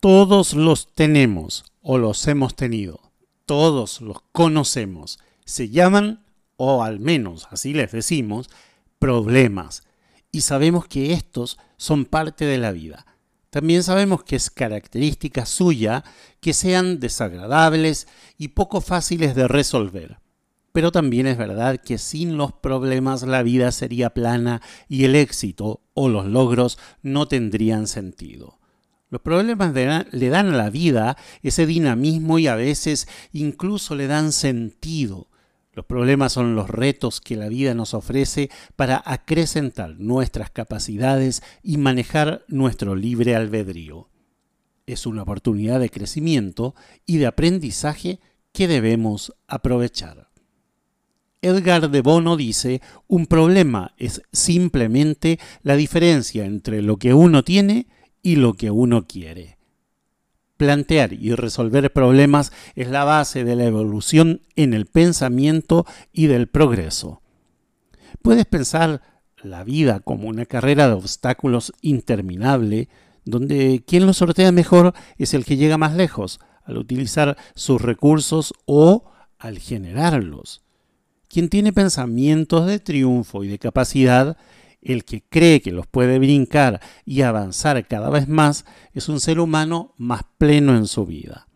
Todos los tenemos o los hemos tenido. Todos los conocemos. Se llaman, o al menos así les decimos, problemas. Y sabemos que estos son parte de la vida. También sabemos que es característica suya que sean desagradables y poco fáciles de resolver. Pero también es verdad que sin los problemas la vida sería plana y el éxito o los logros no tendrían sentido. Los problemas le dan a la vida ese dinamismo y a veces incluso le dan sentido. Los problemas son los retos que la vida nos ofrece para acrecentar nuestras capacidades y manejar nuestro libre albedrío. Es una oportunidad de crecimiento y de aprendizaje que debemos aprovechar. Edgar de Bono dice, un problema es simplemente la diferencia entre lo que uno tiene y lo que uno quiere. Plantear y resolver problemas es la base de la evolución en el pensamiento y del progreso. Puedes pensar la vida como una carrera de obstáculos interminable, donde quien lo sortea mejor es el que llega más lejos al utilizar sus recursos o al generarlos. Quien tiene pensamientos de triunfo y de capacidad el que cree que los puede brincar y avanzar cada vez más es un ser humano más pleno en su vida.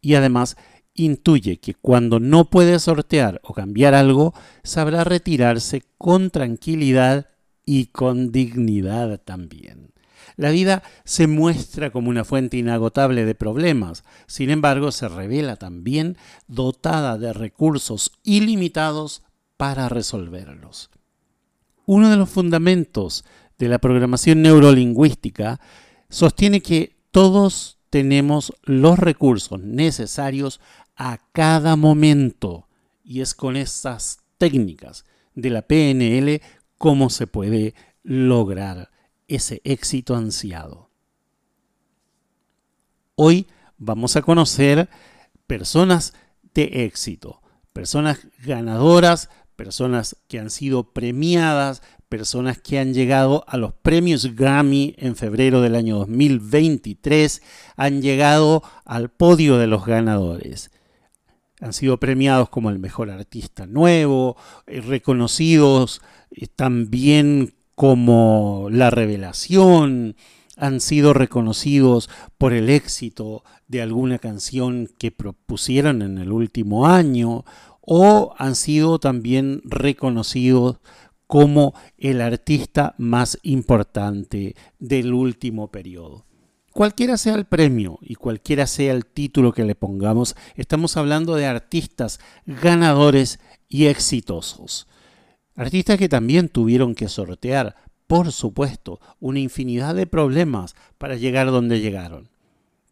Y además intuye que cuando no puede sortear o cambiar algo, sabrá retirarse con tranquilidad y con dignidad también. La vida se muestra como una fuente inagotable de problemas, sin embargo se revela también dotada de recursos ilimitados para resolverlos. Uno de los fundamentos de la programación neurolingüística sostiene que todos tenemos los recursos necesarios a cada momento y es con estas técnicas de la PNL cómo se puede lograr ese éxito ansiado. Hoy vamos a conocer personas de éxito, personas ganadoras, personas que han sido premiadas, personas que han llegado a los premios Grammy en febrero del año 2023, han llegado al podio de los ganadores. Han sido premiados como el mejor artista nuevo, eh, reconocidos eh, también como la revelación, han sido reconocidos por el éxito de alguna canción que propusieron en el último año o han sido también reconocidos como el artista más importante del último periodo. Cualquiera sea el premio y cualquiera sea el título que le pongamos, estamos hablando de artistas ganadores y exitosos. Artistas que también tuvieron que sortear, por supuesto, una infinidad de problemas para llegar donde llegaron.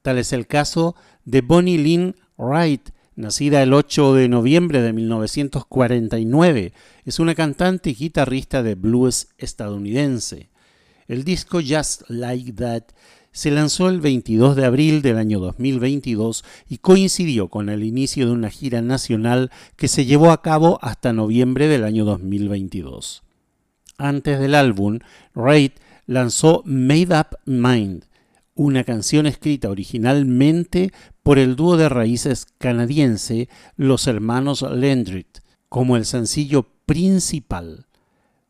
Tal es el caso de Bonnie Lynn Wright, Nacida el 8 de noviembre de 1949, es una cantante y guitarrista de blues estadounidense. El disco Just Like That se lanzó el 22 de abril del año 2022 y coincidió con el inicio de una gira nacional que se llevó a cabo hasta noviembre del año 2022. Antes del álbum, Raid lanzó Made Up Mind, una canción escrita originalmente por el dúo de raíces canadiense Los Hermanos Lendrit, como el sencillo principal.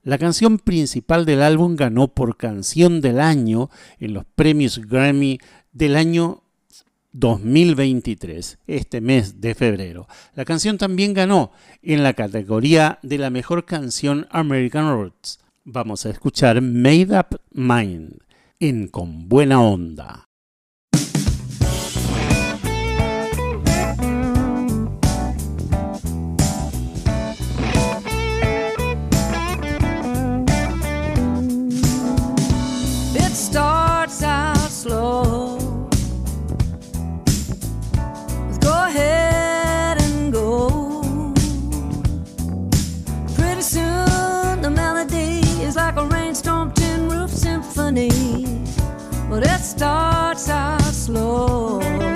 La canción principal del álbum ganó por Canción del Año en los premios Grammy del año 2023, este mes de febrero. La canción también ganó en la categoría de la mejor canción American Roots. Vamos a escuchar Made Up Mind en Con Buena Onda. journey, but it starts out slow.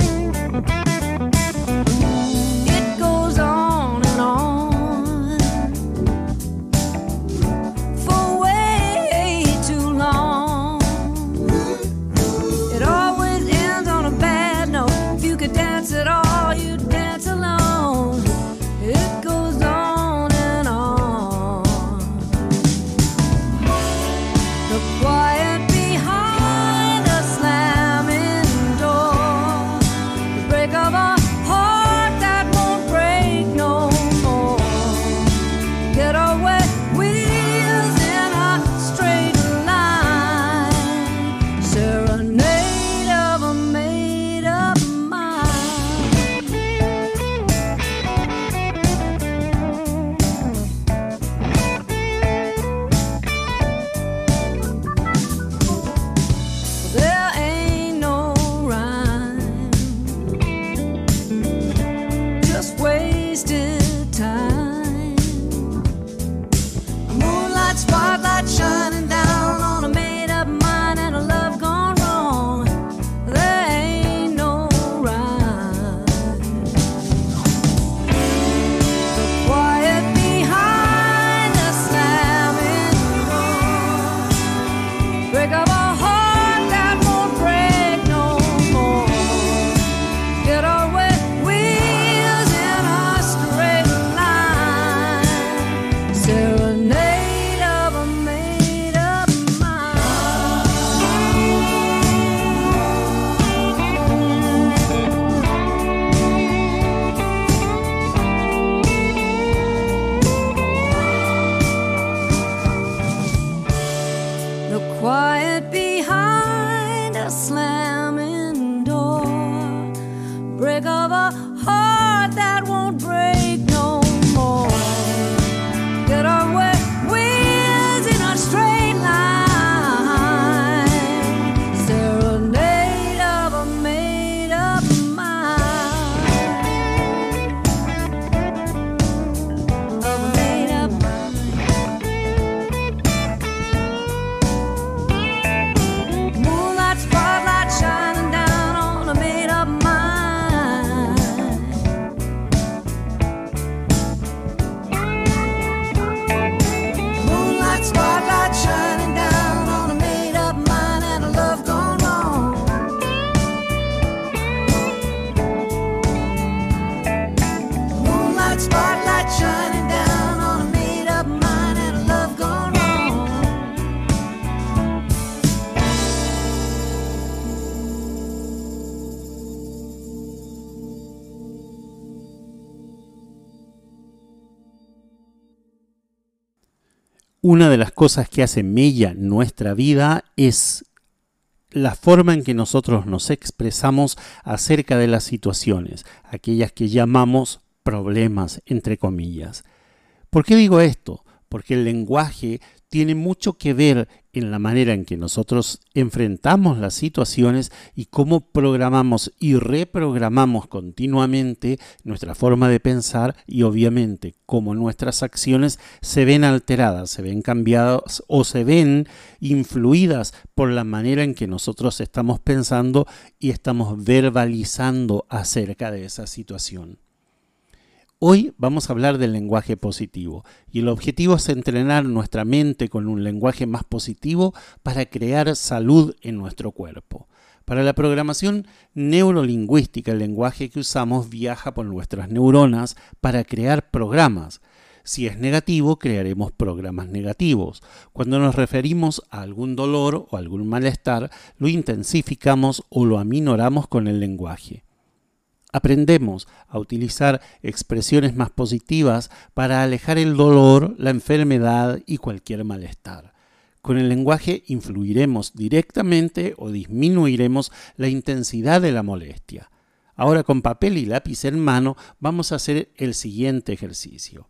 Una de las cosas que hace mella nuestra vida es la forma en que nosotros nos expresamos acerca de las situaciones, aquellas que llamamos problemas, entre comillas. ¿Por qué digo esto? Porque el lenguaje tiene mucho que ver en la manera en que nosotros enfrentamos las situaciones y cómo programamos y reprogramamos continuamente nuestra forma de pensar y obviamente cómo nuestras acciones se ven alteradas, se ven cambiadas o se ven influidas por la manera en que nosotros estamos pensando y estamos verbalizando acerca de esa situación. Hoy vamos a hablar del lenguaje positivo y el objetivo es entrenar nuestra mente con un lenguaje más positivo para crear salud en nuestro cuerpo. Para la programación neurolingüística, el lenguaje que usamos viaja por nuestras neuronas para crear programas. Si es negativo, crearemos programas negativos. Cuando nos referimos a algún dolor o algún malestar, lo intensificamos o lo aminoramos con el lenguaje. Aprendemos a utilizar expresiones más positivas para alejar el dolor, la enfermedad y cualquier malestar. Con el lenguaje influiremos directamente o disminuiremos la intensidad de la molestia. Ahora con papel y lápiz en mano vamos a hacer el siguiente ejercicio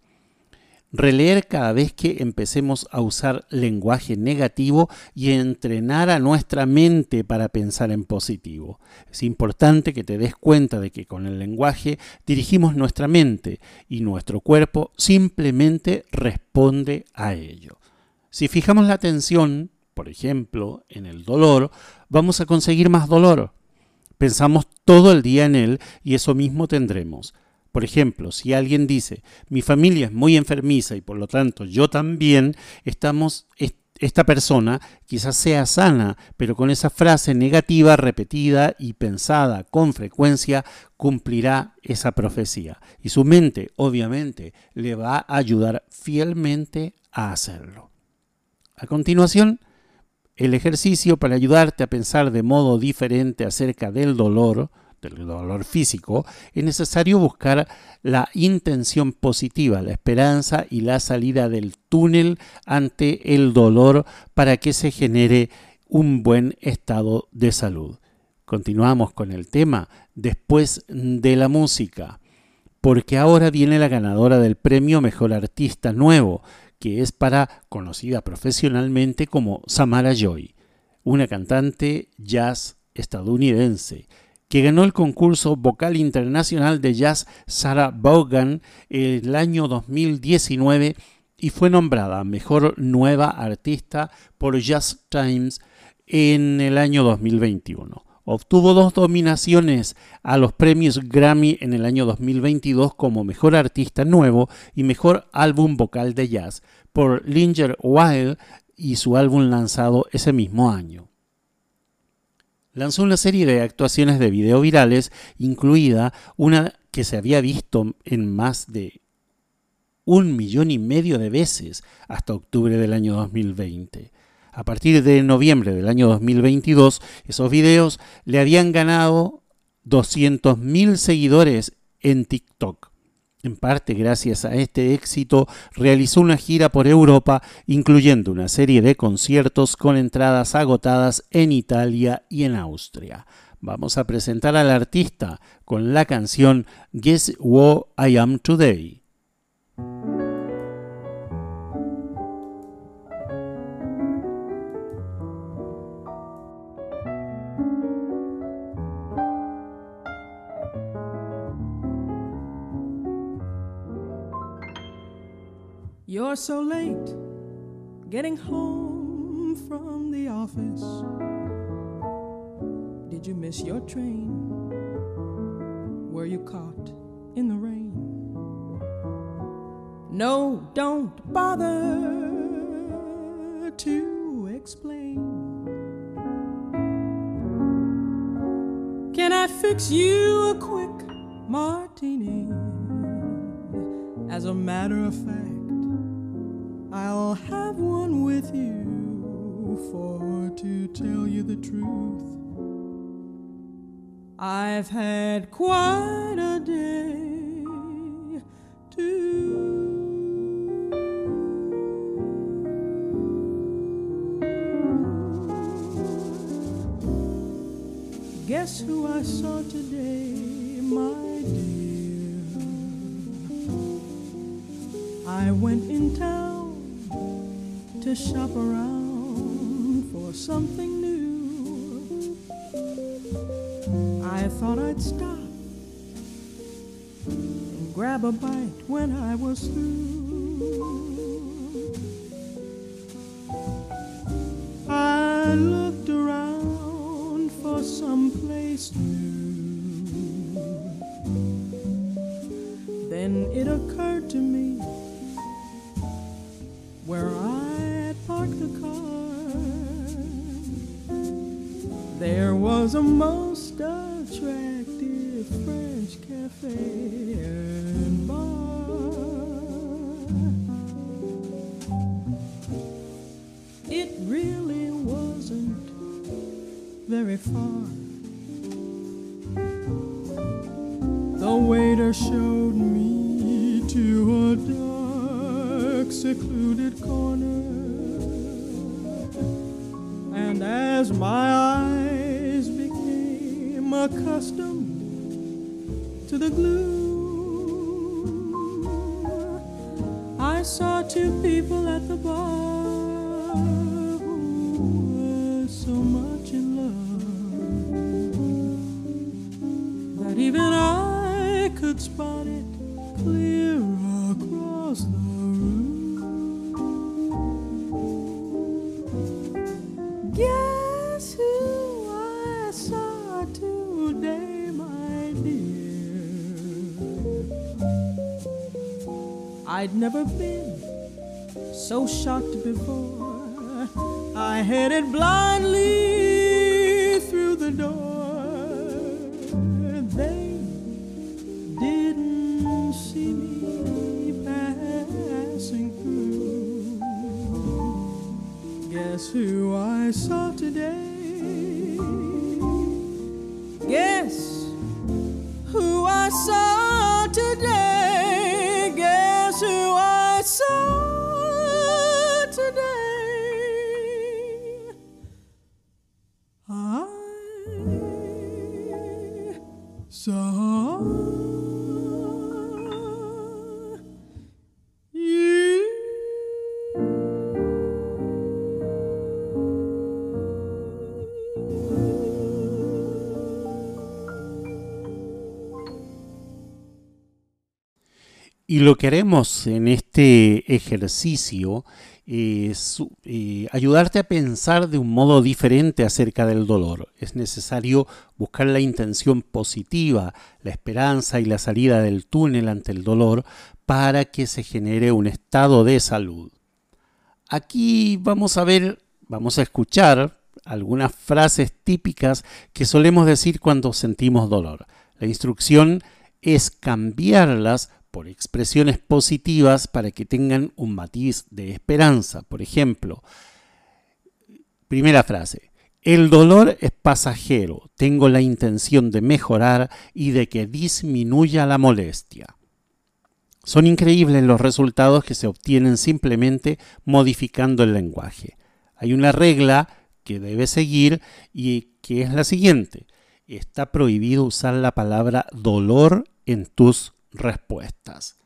releer cada vez que empecemos a usar lenguaje negativo y entrenar a nuestra mente para pensar en positivo. Es importante que te des cuenta de que con el lenguaje dirigimos nuestra mente y nuestro cuerpo simplemente responde a ello. Si fijamos la atención, por ejemplo, en el dolor, vamos a conseguir más dolor. Pensamos todo el día en él y eso mismo tendremos. Por ejemplo, si alguien dice, mi familia es muy enfermiza y por lo tanto yo también, estamos, esta persona quizás sea sana, pero con esa frase negativa repetida y pensada con frecuencia cumplirá esa profecía. Y su mente, obviamente, le va a ayudar fielmente a hacerlo. A continuación, el ejercicio para ayudarte a pensar de modo diferente acerca del dolor, del dolor físico, es necesario buscar la intención positiva, la esperanza y la salida del túnel ante el dolor para que se genere un buen estado de salud. Continuamos con el tema después de la música, porque ahora viene la ganadora del premio Mejor Artista Nuevo, que es para conocida profesionalmente como Samara Joy, una cantante jazz estadounidense que ganó el concurso vocal internacional de jazz Sarah Vaughan el año 2019 y fue nombrada mejor nueva artista por Jazz Times en el año 2021. Obtuvo dos dominaciones a los premios Grammy en el año 2022 como Mejor Artista Nuevo y Mejor Álbum Vocal de Jazz por Linger Wild y su álbum lanzado ese mismo año lanzó una serie de actuaciones de video virales, incluida una que se había visto en más de un millón y medio de veces hasta octubre del año 2020. A partir de noviembre del año 2022, esos videos le habían ganado 200.000 seguidores en TikTok. En parte gracias a este éxito, realizó una gira por Europa, incluyendo una serie de conciertos con entradas agotadas en Italia y en Austria. vamos a presentar al artista con la canción Guess What I Am Today. You're so late getting home from the office. Did you miss your train? Were you caught in the rain? No, don't bother to explain. Can I fix you a quick martini? As a matter of fact, one with you, for to tell you the truth, I've had quite a day too. Guess who I saw today, shop around for something new. I thought I'd stop and grab a bite when I was through. Most attractive French cafe and bar. It really wasn't very far. The waiter showed me to a dark, secluded corner. And as my accustomed to the gloom, I saw two people at the bar who were so much in love that even I could spot it clear I'd never been so shocked before. I headed blindly Y lo que haremos en este ejercicio ayudarte a pensar de un modo diferente acerca del dolor. Es necesario buscar la intención positiva, la esperanza y la salida del túnel ante el dolor para que se genere un estado de salud. Aquí vamos a ver, vamos a escuchar algunas frases típicas que solemos decir cuando sentimos dolor. La instrucción es cambiarlas por expresiones positivas para que tengan un matiz de esperanza. Por ejemplo, primera frase, el dolor es pasajero, tengo la intención de mejorar y de que disminuya la molestia. Son increíbles los resultados que se obtienen simplemente modificando el lenguaje. Hay una regla que debe seguir y que es la siguiente. está prohibido usar la palabra dolor en tus respuestas.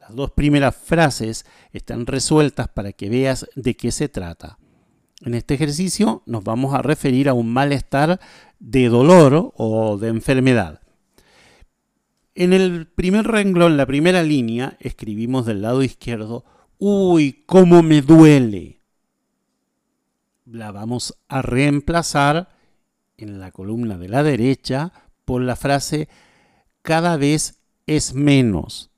Las dos primeras frases están resueltas para que veas de qué se trata. En este ejercicio nos vamos a referir a un malestar de dolor o de enfermedad. En el primer renglón, la primera línea, escribimos del lado izquierdo, uy, cómo me duele. La vamos a reemplazar en la columna de la derecha por la frase cada vez es menos.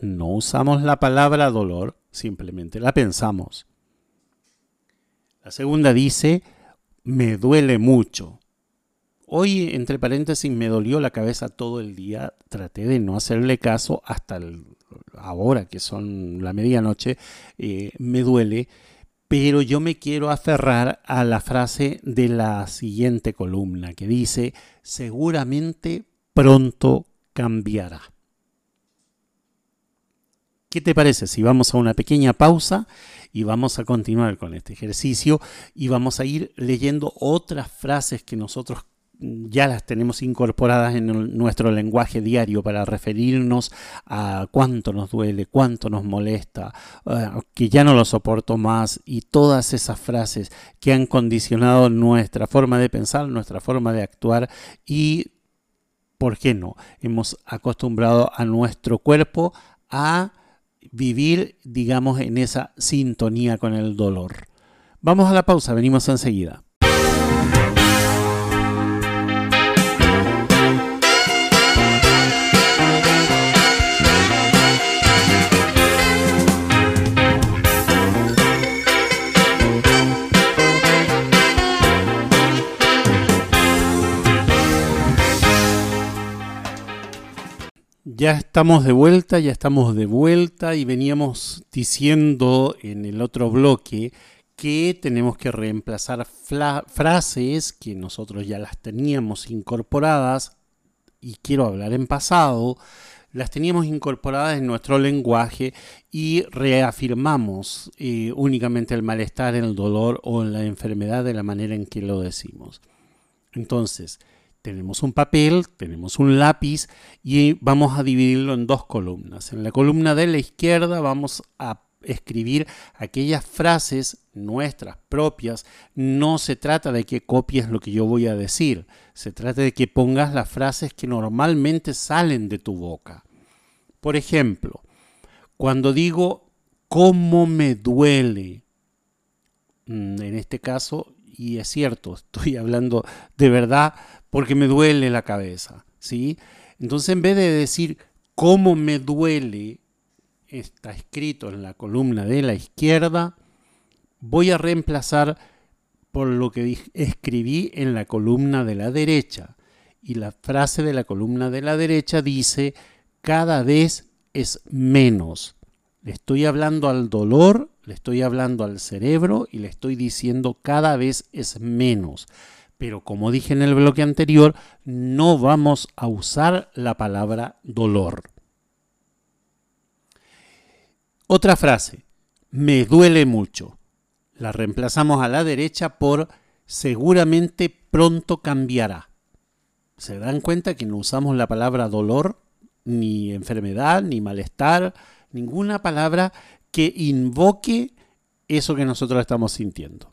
No usamos la palabra dolor, simplemente la pensamos. La segunda dice, me duele mucho. Hoy, entre paréntesis, me dolió la cabeza todo el día. Traté de no hacerle caso hasta ahora, que son la medianoche. Eh, me duele. Pero yo me quiero aferrar a la frase de la siguiente columna, que dice, seguramente pronto cambiará. ¿Qué te parece si vamos a una pequeña pausa y vamos a continuar con este ejercicio y vamos a ir leyendo otras frases que nosotros ya las tenemos incorporadas en nuestro lenguaje diario para referirnos a cuánto nos duele, cuánto nos molesta, eh, que ya no lo soporto más y todas esas frases que han condicionado nuestra forma de pensar, nuestra forma de actuar y, ¿por qué no? Hemos acostumbrado a nuestro cuerpo a vivir, digamos, en esa sintonía con el dolor. Vamos a la pausa, venimos enseguida. Ya estamos de vuelta, ya estamos de vuelta y veníamos diciendo en el otro bloque que tenemos que reemplazar frases que nosotros ya las teníamos incorporadas y quiero hablar en pasado, las teníamos incorporadas en nuestro lenguaje y reafirmamos eh, únicamente el malestar, el dolor o la enfermedad de la manera en que lo decimos. Entonces, tenemos un papel, tenemos un lápiz y vamos a dividirlo en dos columnas. En la columna de la izquierda vamos a escribir aquellas frases nuestras propias. No se trata de que copies lo que yo voy a decir, se trata de que pongas las frases que normalmente salen de tu boca. Por ejemplo, cuando digo cómo me duele, mm, en este caso, y es cierto, estoy hablando de verdad porque me duele la cabeza, ¿sí? Entonces en vez de decir cómo me duele, está escrito en la columna de la izquierda, voy a reemplazar por lo que escribí en la columna de la derecha. Y la frase de la columna de la derecha dice, cada vez es menos. Le estoy hablando al dolor, le estoy hablando al cerebro y le estoy diciendo cada vez es menos pero como dije en el bloque anterior, no vamos a usar la palabra dolor. Otra frase, me duele mucho. La reemplazamos a la derecha por seguramente pronto cambiará. ¿Se dan cuenta que no usamos la palabra dolor, ni enfermedad, ni malestar, ninguna palabra que invoque eso que nosotros estamos sintiendo?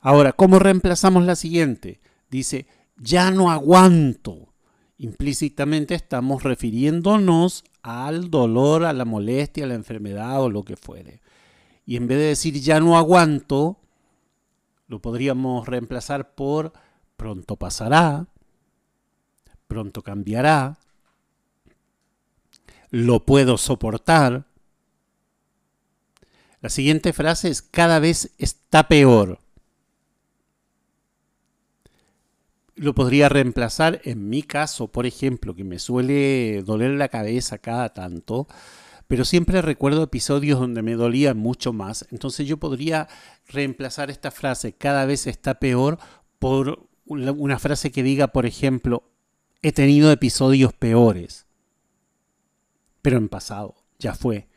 Ahora, ¿cómo reemplazamos la siguiente? Dice, ya no aguanto. Implícitamente estamos refiriéndonos al dolor, a la molestia, a la enfermedad o lo que fuere. Y en vez de decir ya no aguanto, lo podríamos reemplazar por pronto pasará, pronto cambiará, lo puedo soportar. La siguiente frase es cada vez está peor. Lo podría reemplazar en mi caso, por ejemplo, que me suele doler la cabeza cada tanto, pero siempre recuerdo episodios donde me dolía mucho más. Entonces yo podría reemplazar esta frase, cada vez está peor, por una frase que diga, por ejemplo, he tenido episodios peores, pero en pasado, ya fue.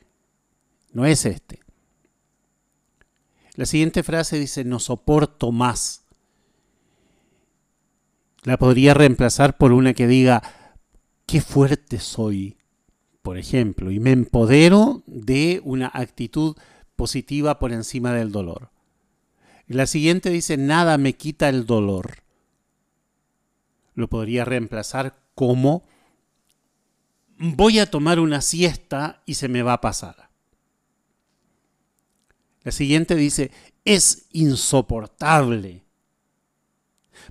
No es este. La siguiente frase dice, no soporto más La podría reemplazar por una que diga, qué fuerte soy, por ejemplo, y me empodero de una actitud positiva por encima del dolor. La siguiente dice, nada me quita el dolor. Lo podría reemplazar como, voy a tomar una siesta y se me va a pasar. La siguiente dice, es insoportable.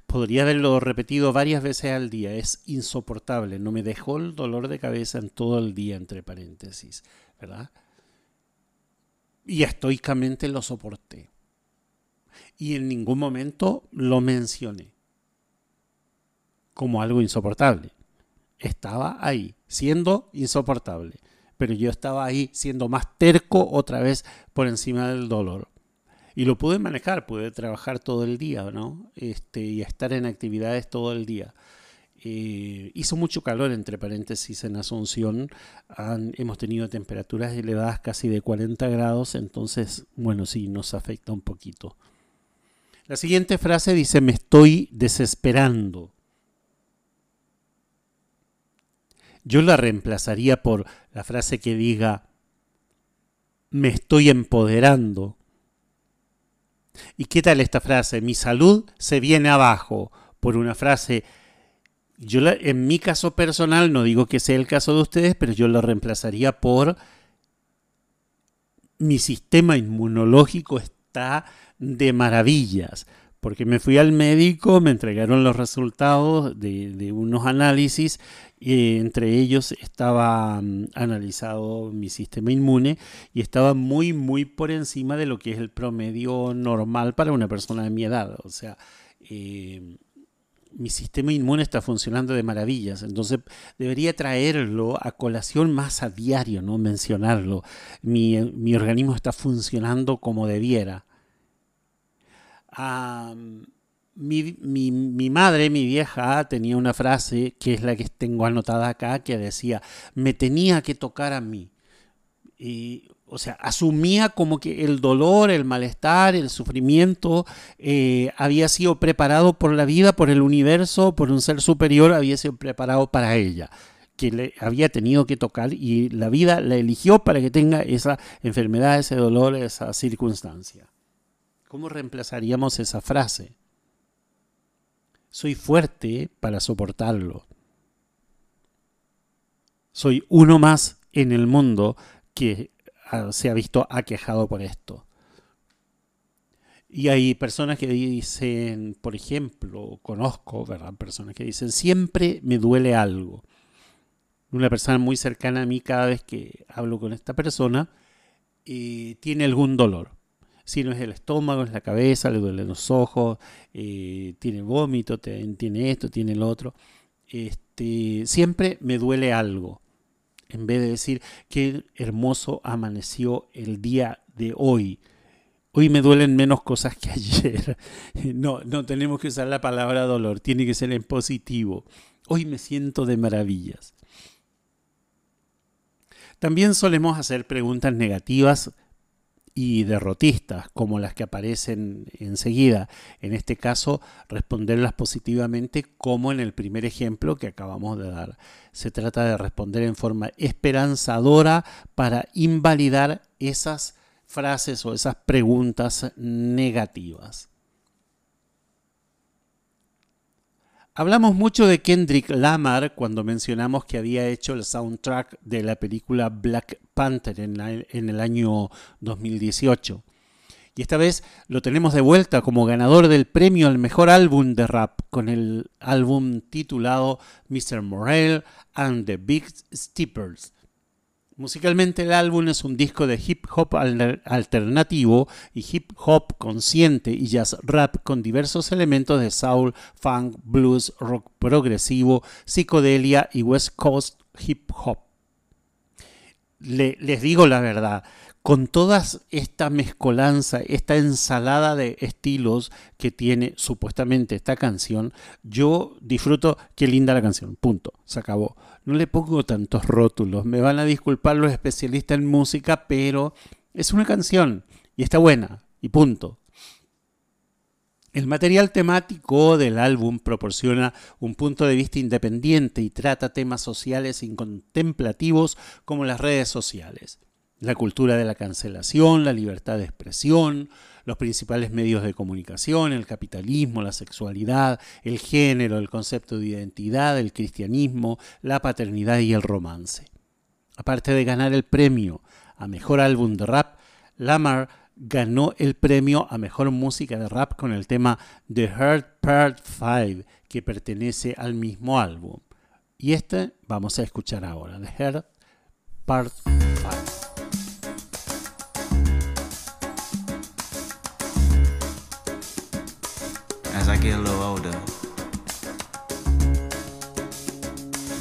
Podría haberlo repetido varias veces al día. Es insoportable. No me dejó el dolor de cabeza en todo el día, entre paréntesis. ¿Verdad? Y estoicamente lo soporté. Y en ningún momento lo mencioné como algo insoportable. Estaba ahí, siendo insoportable. Pero yo estaba ahí siendo más terco otra vez por encima del dolor. Y lo pude manejar, pude trabajar todo el día, ¿no? Este, y estar en actividades todo el día. Eh, hizo mucho calor, entre paréntesis, en Asunción. hemos tenido temperaturas elevadas casi de 40 grados, entonces, bueno, sí, nos afecta un poquito. La siguiente frase dice, me estoy desesperando. Yo la reemplazaría por la frase que diga, me estoy empoderando. ¿Y qué tal esta frase? Mi salud se viene abajo por una frase. Yo en mi caso personal, no digo que sea el caso de ustedes, pero yo lo reemplazaría por mi sistema inmunológico está de maravillas porque me fui al médico, me entregaron los resultados de, unos análisis, entre ellos estaba mm, analizado mi sistema inmune y estaba muy, muy por encima de lo que es el promedio normal para una persona de mi edad. O sea, eh, mi sistema inmune está funcionando de maravillas, entonces debería traerlo a colación más a diario, no mencionarlo. Mi, mi organismo está funcionando como debiera mi, mi, madre, mi vieja, tenía una frase que es la que tengo anotada acá, que decía, me tenía que tocar a mí. Y, o sea, asumía como que el dolor, el malestar, el sufrimiento eh, había sido preparado por la vida, por el universo, por un ser superior, había sido preparado para ella que le había tenido que tocar y la vida la eligió para que tenga esa enfermedad, ese dolor, esa circunstancia. ¿Cómo reemplazaríamos esa frase? Soy fuerte para soportarlo. Soy uno más en el mundo que ah, se ha visto aquejado por esto. Y hay personas que dicen, por ejemplo, conozco, ¿verdad? Personas que dicen, siempre me duele algo. Una persona muy cercana a mí, cada vez que hablo con esta persona, eh, tiene algún dolor si no es el estómago, es la cabeza, le duelen los ojos, eh, tiene vómito, tiene esto, tiene el otro. Este, siempre me duele algo. En vez de decir qué hermoso amaneció el día de hoy. Hoy me duelen menos cosas que ayer. No, no tenemos que usar la palabra dolor, tiene que ser en positivo. Hoy me siento de maravillas. También solemos hacer preguntas negativas y derrotistas, como las que aparecen enseguida. En este caso, responderlas positivamente, como en el primer ejemplo que acabamos de dar. Se trata de responder en forma esperanzadora para invalidar esas frases o esas preguntas negativas. Hablamos mucho de Kendrick Lamar cuando mencionamos que había hecho el soundtrack de la película Black Panther en, el año 2018. Y esta vez lo tenemos de vuelta como ganador del premio al mejor álbum de rap con el álbum titulado Mr. Morale and the Big Steppers Musicalmente el álbum es un disco de hip hop alternativo y hip hop consciente y jazz rap con diversos elementos de soul, funk, blues, rock progresivo, psicodelia y west coast hip hop. les digo la verdad, con toda esta mezcolanza, esta ensalada de estilos que tiene supuestamente esta canción, yo disfruto, qué linda la canción, punto, se acabó. No le pongo tantos rótulos, me van a disculpar los especialistas en música, pero es una canción y está buena, y punto. El material temático del álbum proporciona un punto de vista independiente y trata temas sociales y contemplativos como las redes sociales, la cultura de la cancelación, la libertad de expresión, los principales medios de comunicación, el capitalismo, la sexualidad, el género, el concepto de identidad, el cristianismo, la paternidad y el romance. Aparte de ganar el premio a Mejor Álbum de Rap, Lamar ganó el premio a Mejor Música de Rap con el tema The Heart Part 5, que pertenece al mismo álbum. Y este vamos a escuchar ahora, The Heart Part 5. As I get a little older,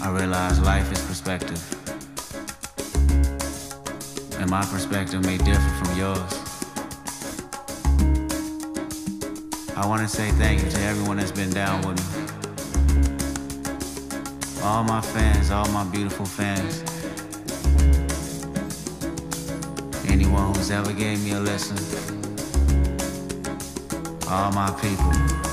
I realize life is perspective. And my perspective may differ from yours. I want to say thank you to everyone that's been down with me. All my fans, all my beautiful fans. Anyone who's ever gave me a listen. All my people.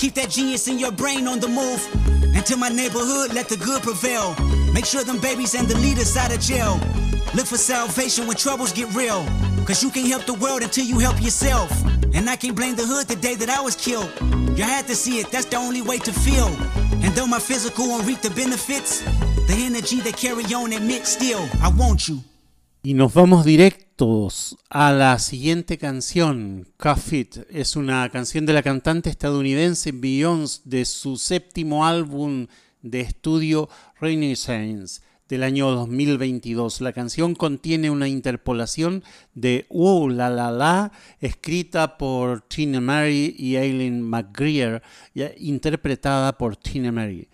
Keep that genius in your brain on the move. And to my neighborhood, let the good prevail. Make sure them babies and the leaders out of jail. Look for salvation when troubles get real. Cause you can't help the world until you help yourself. And I can't blame the hood the day that I was killed. You had to see it, that's the only way to feel. And though my physical won't reap the benefits, the energy they carry on admit still, I want you. Y nos vamos a la siguiente canción. Cuff It es una canción de la cantante estadounidense Beyoncé de su séptimo álbum de estudio Renaissance del año 2022. La canción contiene una interpolación de Uh La La La escrita por Tina Mary y Aileen McGreer, interpretada por Tina Mary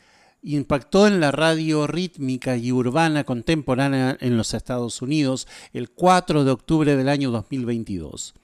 impactó en la radio rítmica y urbana contemporánea en los Estados Unidos el 4 de octubre del año 2022.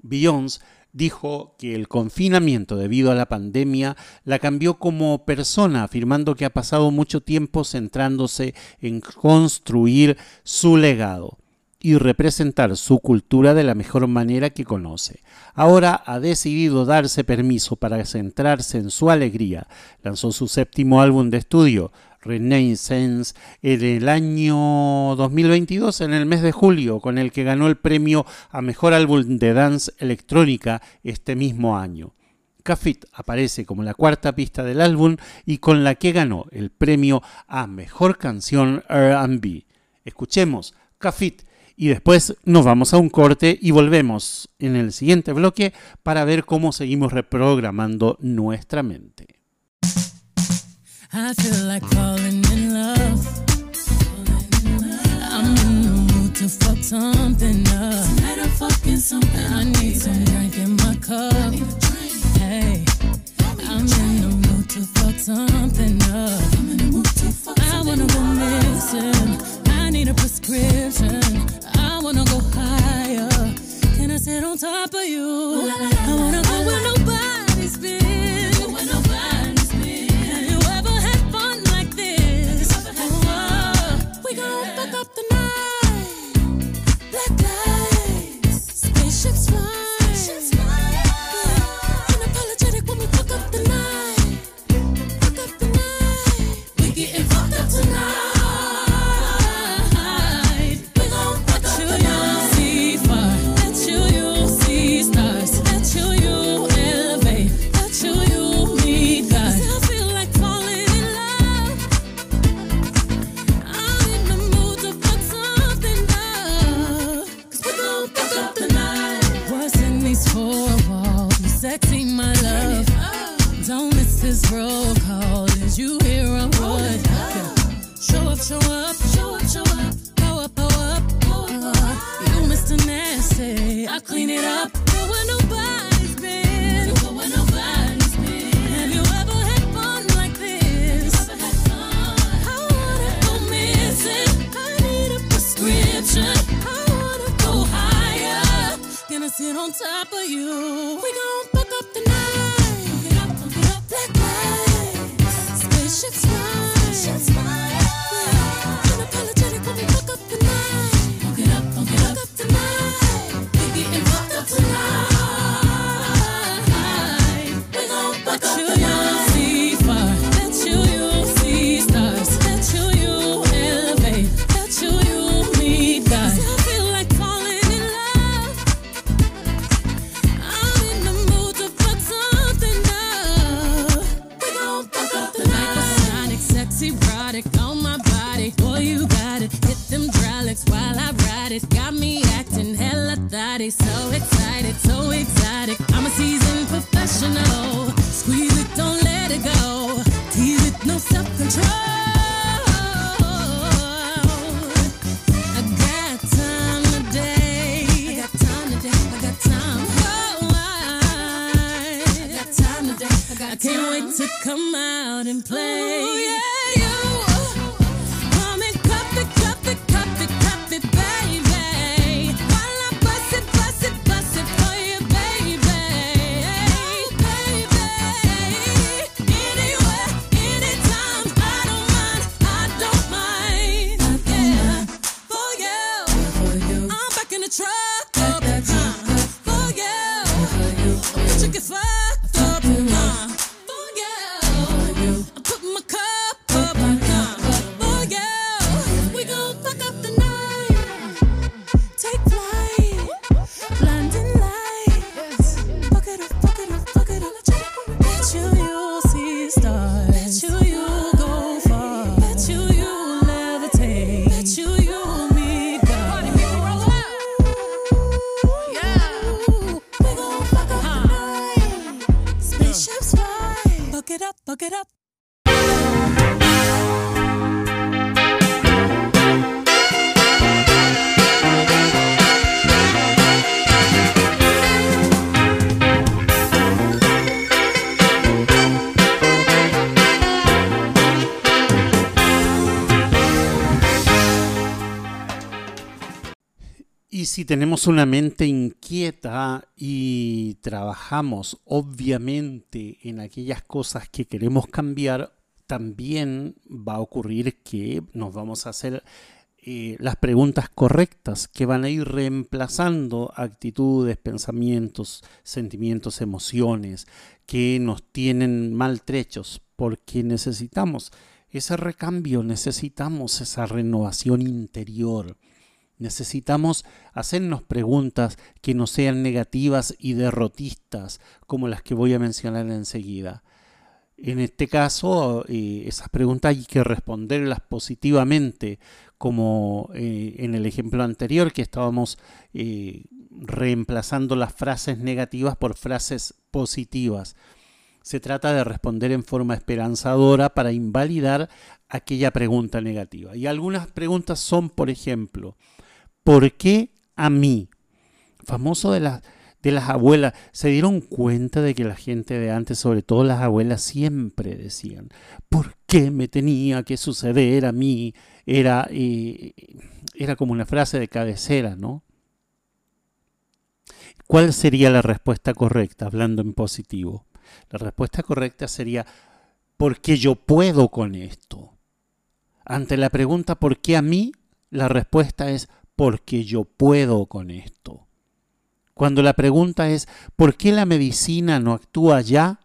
Beyoncé dijo que el confinamiento debido a la pandemia la cambió como persona, afirmando que ha pasado mucho tiempo centrándose en construir su legado y representar su cultura de la mejor manera que conoce. Ahora ha decidido darse permiso para centrarse en su alegría. Lanzó su séptimo álbum de estudio, Renaissance, en el año 2022, en el mes de julio, con el que ganó el premio a Mejor Álbum de Dance Electrónica este mismo año. Cafit aparece como la cuarta pista del álbum y con la que ganó el premio a Mejor Canción R&B. Escuchemos Cafit y después nos vamos a un corte y volvemos en el siguiente bloque para ver cómo seguimos reprogramando nuestra mente. To fuck something up. Hey, I'm in the mood to fuck something up. I'm in the mood to fuck I wanna go missing. I need a prescription. I wanna go higher. Can I sit on top of you? I wanna go where nobody's been. Where nobody's been. Have you ever had fun like this? Oh, we gon' fuck up the night. Black lights, spaceships fly. Unapologetic when we fuck up the night. Fuck up the night. We getting to come out and play. yeah, you. Si tenemos una mente inquieta y trabajamos obviamente en aquellas cosas que queremos cambiar, también va a ocurrir que nos vamos a hacer eh, las preguntas correctas que van a ir reemplazando actitudes, pensamientos, sentimientos, emociones que nos tienen maltrechos porque necesitamos ese recambio, necesitamos esa renovación interior. Necesitamos hacernos preguntas que no sean negativas y derrotistas como las que voy a mencionar enseguida. En este caso, eh, esas preguntas hay que responderlas positivamente, como eh, en el ejemplo anterior que estábamos eh, reemplazando las frases negativas por frases positivas. Se trata de responder en forma esperanzadora para invalidar aquella pregunta negativa. Y algunas preguntas son, por ejemplo, ¿por qué a mí? Famoso de, las de las abuelas, se dieron cuenta de que la gente de antes, sobre todo las abuelas, siempre decían, ¿por qué me tenía que suceder a mí? Era, eh, era como una frase de cabecera, ¿no? ¿Cuál sería la respuesta correcta, hablando en positivo? La respuesta correcta sería, porque yo puedo con esto. Ante la pregunta ¿por qué a mí? La respuesta es porque yo puedo con esto. Cuando la pregunta es ¿por qué la medicina no actúa ya?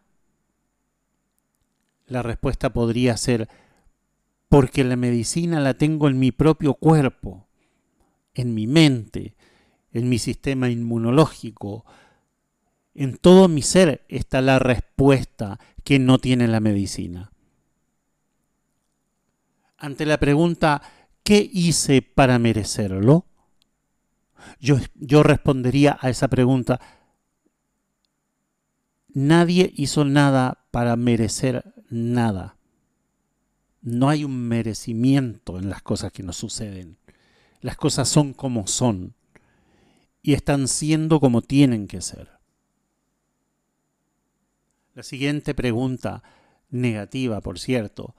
La respuesta podría ser porque la medicina la tengo en mi propio cuerpo, en mi mente, en mi sistema inmunológico, en todo mi ser está la respuesta que no tiene la medicina. Ante la pregunta, ¿qué hice para merecerlo? Yo, yo, respondería a esa pregunta, nadie hizo nada para merecer nada. No hay un merecimiento en las cosas que nos suceden. Las cosas son como son y están siendo como tienen que ser. La siguiente pregunta, negativa por cierto,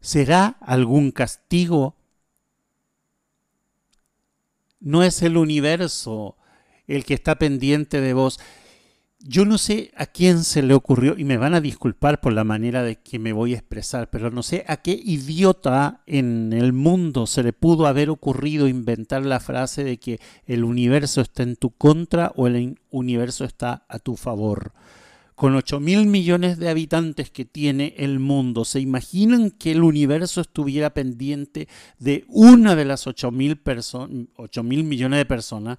¿será algún castigo? No es el universo el que está pendiente de vos. Yo no sé a quién se le ocurrió, y me van a disculpar por la manera de que me voy a expresar, pero no sé a qué idiota en el mundo se le pudo haber ocurrido inventar la frase de que el universo está en tu contra o el universo está a tu favor con 8 mil millones de habitantes que tiene el mundo, ¿se imaginan que el universo estuviera pendiente de una de las 8 mil millones de personas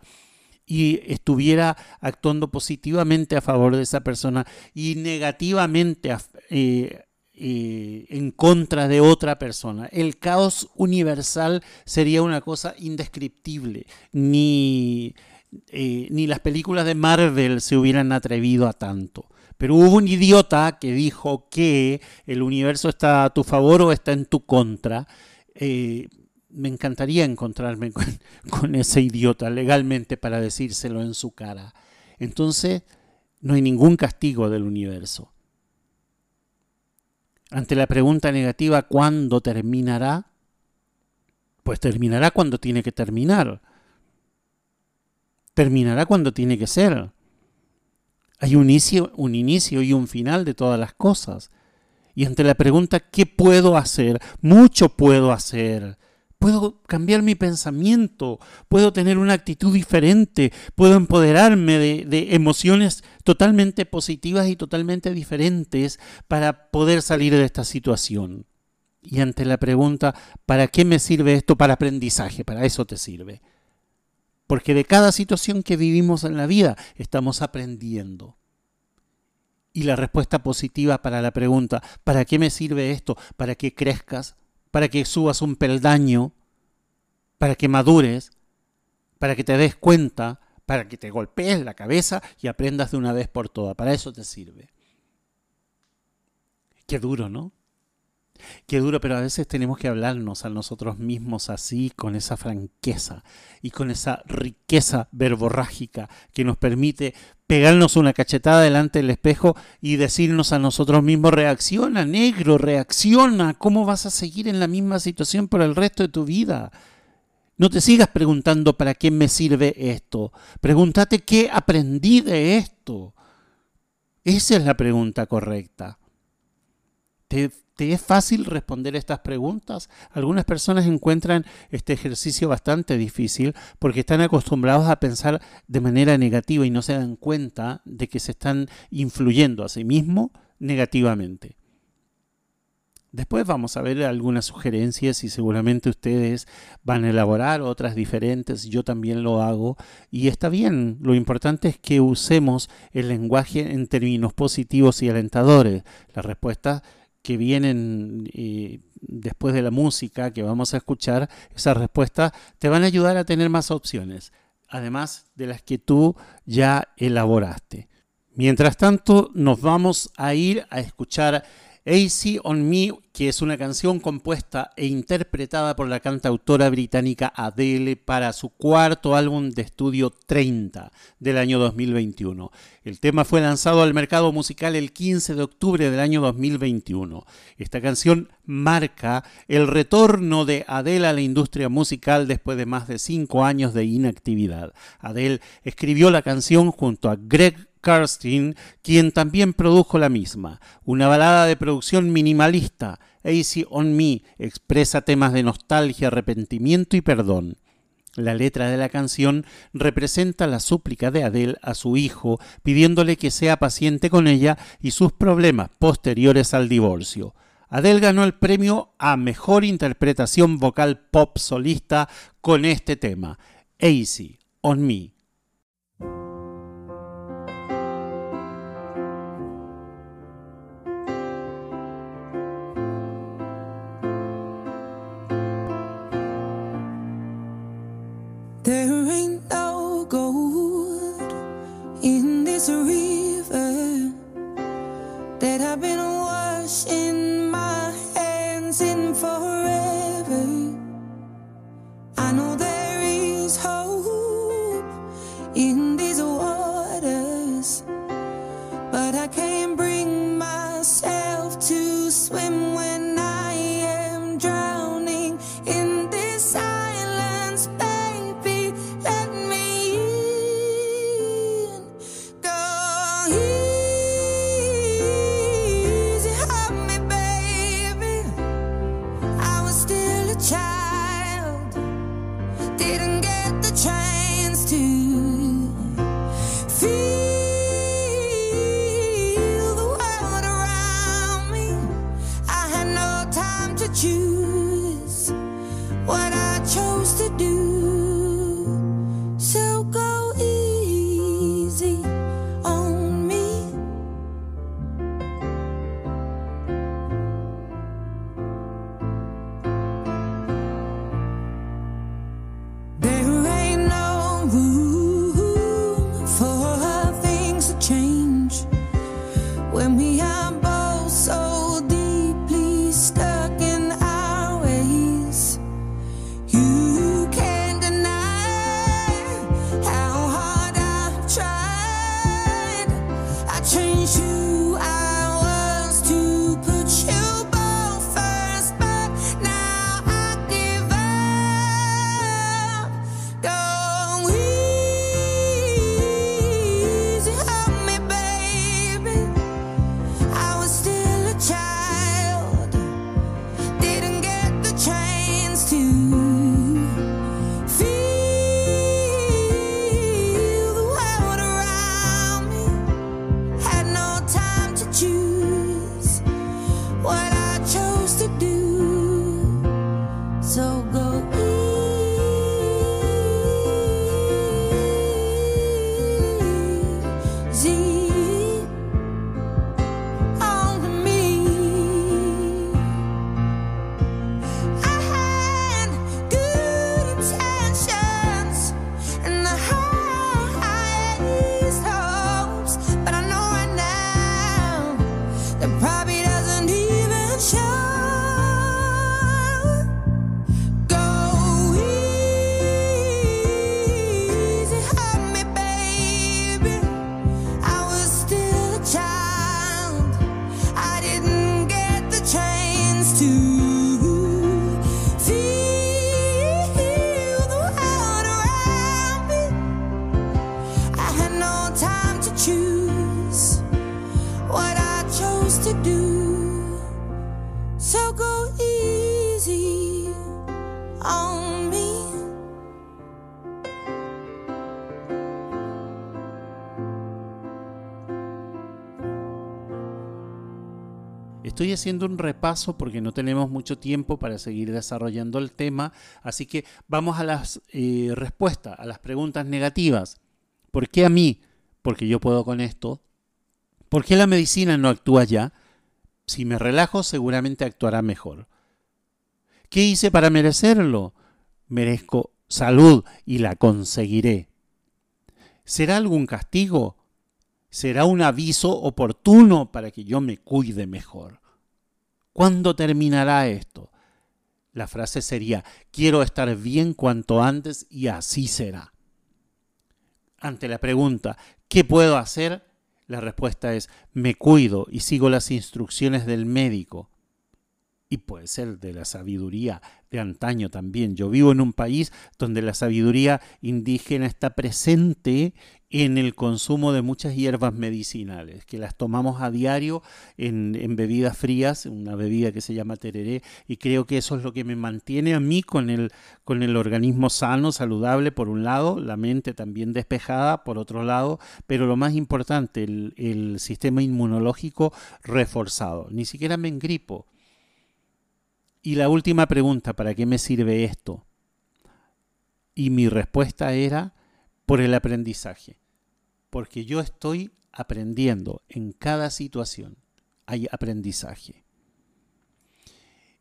y estuviera actuando positivamente a favor de esa persona y negativamente eh, eh, en contra de otra persona. El caos universal sería una cosa indescriptible. Ni, eh, ni las películas de Marvel se hubieran atrevido a tanto. Pero hubo un idiota que dijo que el universo está a tu favor o está en tu contra. Eh, me encantaría encontrarme con, con ese idiota legalmente para decírselo en su cara. Entonces, no hay ningún castigo del universo. Ante la pregunta negativa, ¿cuándo terminará? Pues terminará cuando tiene que terminar. Terminará cuando tiene que ser. Hay un inicio, un inicio y un final de todas las cosas. Y ante la pregunta, ¿qué puedo hacer? Mucho puedo hacer. Puedo cambiar mi pensamiento, puedo tener una actitud diferente, puedo empoderarme de, de, emociones totalmente positivas y totalmente diferentes para poder salir de esta situación. Y ante la pregunta, ¿para qué me sirve esto? Para aprendizaje, para eso te sirve. Porque de cada situación que vivimos en la vida estamos aprendiendo. Y la respuesta positiva para la pregunta, ¿para qué me sirve esto? Para que crezcas, para que subas un peldaño, para que madures, para que te des cuenta, para que te golpees la cabeza y aprendas de una vez por todas. Para eso te sirve. Qué duro, ¿no? Qué duro, pero a veces tenemos que hablarnos a nosotros mismos así, con esa franqueza y con esa riqueza verborrágica que nos permite pegarnos una cachetada delante del espejo y decirnos a nosotros mismos, reacciona, negro, reacciona, ¿cómo vas a seguir en la misma situación por el resto de tu vida? No te sigas preguntando para qué me sirve esto. Pregúntate qué aprendí de esto. Esa es la pregunta correcta. ¿Te, ¿Te, es fácil responder estas preguntas? Algunas personas encuentran este ejercicio bastante difícil porque están acostumbrados a pensar de manera negativa y no se dan cuenta de que se están influyendo a sí mismos negativamente. Después vamos a ver algunas sugerencias y seguramente ustedes van a elaborar otras diferentes, yo también lo hago y está bien, lo importante es que usemos el lenguaje en términos positivos y alentadores. Las respuestas que vienen eh, después de la música que vamos a escuchar, esas respuestas te van a ayudar a tener más opciones, además de las que tú ya elaboraste. Mientras tanto, nos vamos a ir a escuchar AC on Me, que es una canción compuesta e interpretada por la cantautora británica Adele para su cuarto álbum de estudio 30 del año 2021. El tema fue lanzado al mercado musical el 15 de octubre del año 2021. Esta canción marca el retorno de Adele a la industria musical después de más de cinco años de inactividad. Adele escribió la canción junto a Greg Karstein, quien también produjo la misma. Una balada de producción minimalista, Easy on Me, expresa temas de nostalgia, arrepentimiento y perdón. La letra de la canción representa la súplica de Adele a su hijo, pidiéndole que sea paciente con ella y sus problemas posteriores al divorcio. Adele ganó el premio a Mejor Interpretación Vocal Pop Solista con este tema, Easy on Me. Haciendo un repaso porque no tenemos mucho tiempo para seguir desarrollando el tema, así que vamos a las eh, respuestas, a las preguntas negativas. ¿Por qué a mí? Porque yo puedo con esto. ¿Por qué la medicina no actúa ya? Si me relajo, seguramente actuará mejor. ¿Qué hice para merecerlo? Merezco salud y la conseguiré. ¿Será algún castigo? será un aviso oportuno para que yo me cuide mejor. ¿Cuándo terminará esto? La frase sería, quiero estar bien cuanto antes y así será. Ante la pregunta, ¿qué puedo hacer? La respuesta es, me cuido y sigo las instrucciones del médico. Y puede ser de la sabiduría de antaño también. Yo vivo en un país donde la sabiduría indígena está presente en el consumo de muchas hierbas medicinales, que las tomamos a diario en, en, bebidas frías, una bebida que se llama tereré, y creo que eso es lo que me mantiene a mí con el, con el organismo sano, saludable, por un lado, la mente también despejada, por otro lado, pero lo más importante, el, el sistema inmunológico reforzado. Ni siquiera me engripo. Y la última pregunta, ¿para qué me sirve esto? Y mi respuesta era por el aprendizaje porque yo estoy aprendiendo en cada situación. Hay aprendizaje.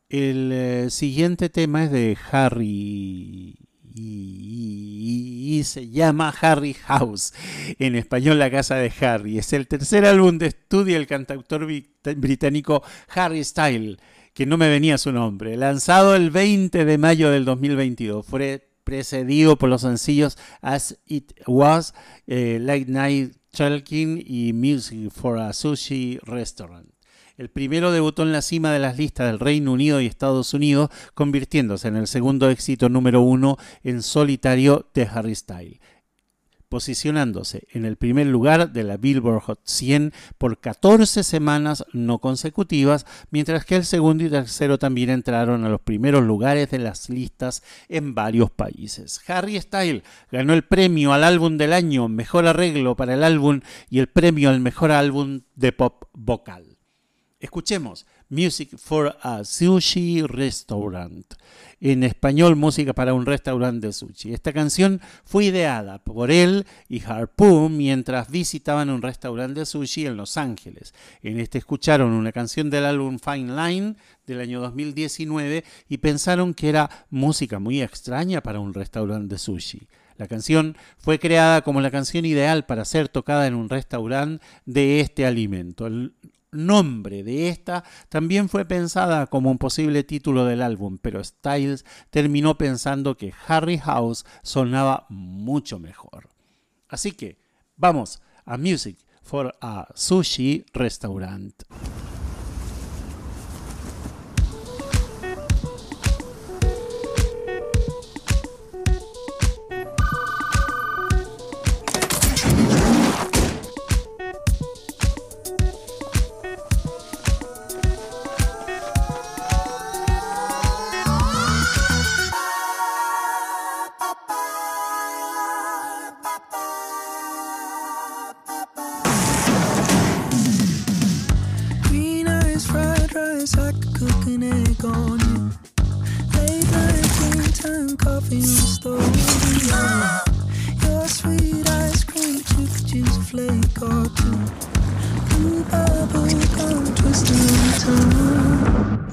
El eh, siguiente tema es de Harry y, se llama Harry House, en español La Casa de Harry. Es el tercer álbum de estudio del cantautor británico Harry Style, que no me venía su nombre, lanzado el 20 de mayo del 2022. Fue precedido por los sencillos As It Was, eh, Late Night Talking y Music for a Sushi Restaurant. El primero debutó en la cima de las listas del Reino Unido y Estados Unidos, convirtiéndose en el segundo éxito número uno en solitario de Harry Style posicionándose en el primer lugar de la Billboard Hot 100 por 14 semanas no consecutivas, mientras que el segundo y tercero también entraron a los primeros lugares de las listas en varios países. Harry Style ganó el premio al álbum del año, mejor arreglo para el álbum y el premio al mejor álbum de pop vocal. Escuchemos Music for a Sushi Restaurant. En español, música para un restaurante de sushi. Esta canción fue ideada por él y Harpoon mientras visitaban un restaurante de sushi en Los Ángeles. En este escucharon una canción del álbum Fine Line del año 2019 y pensaron que era música muy extraña para un restaurante de sushi. La canción fue creada como la canción ideal para ser tocada en un restaurante de este alimento. Nombre de esta también fue pensada como un posible título del álbum, pero Styles terminó pensando que Harry House sonaba mucho mejor. Así que vamos a Music for a Sushi Restaurant. and coffee in store. Your sweet ice cream took just a flake or two. Blue bubble gum twisted in time.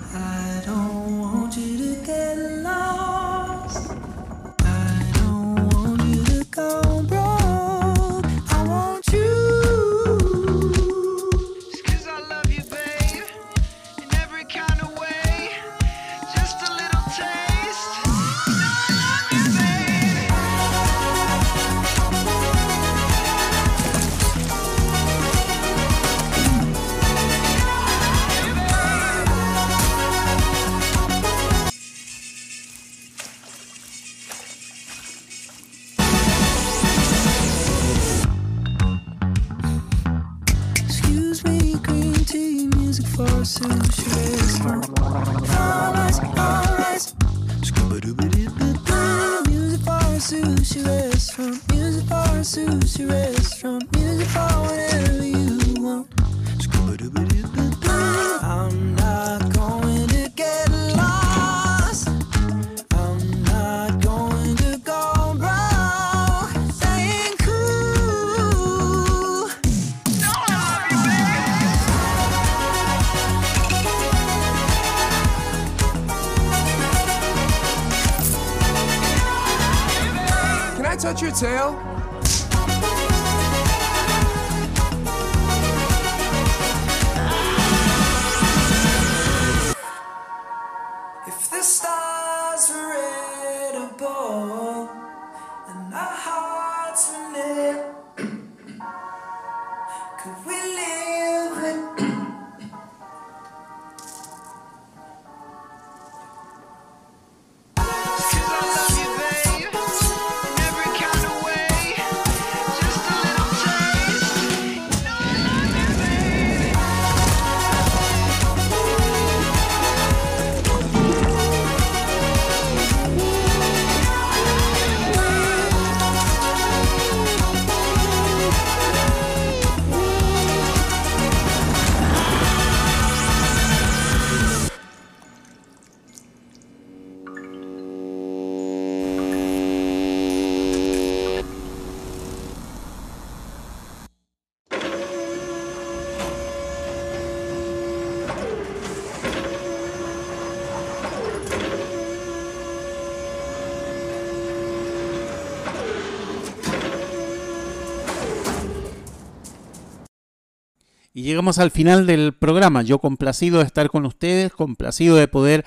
Llegamos al final del programa. Yo complacido de estar con ustedes, complacido de poder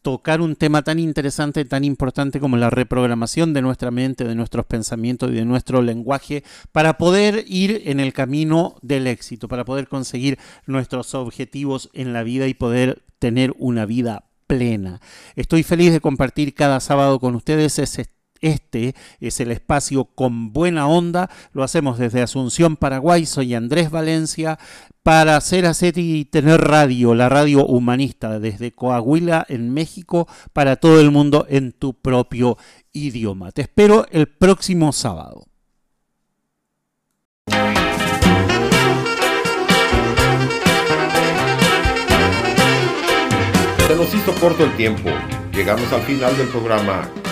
tocar un tema tan interesante, tan importante como la reprogramación de nuestra mente, de nuestros pensamientos y de nuestro lenguaje para poder ir en el camino del éxito, para poder conseguir nuestros objetivos en la vida y poder tener una vida plena. Estoy feliz de compartir cada sábado con ustedes ese este es el espacio con buena onda. Lo hacemos desde Asunción, Paraguay. Soy Andrés Valencia para hacer, hacer y tener radio, la radio humanista desde Coahuila en México para todo el mundo en tu propio idioma. Te espero el próximo sábado. Se nos hizo corto el tiempo. Llegamos al final del programa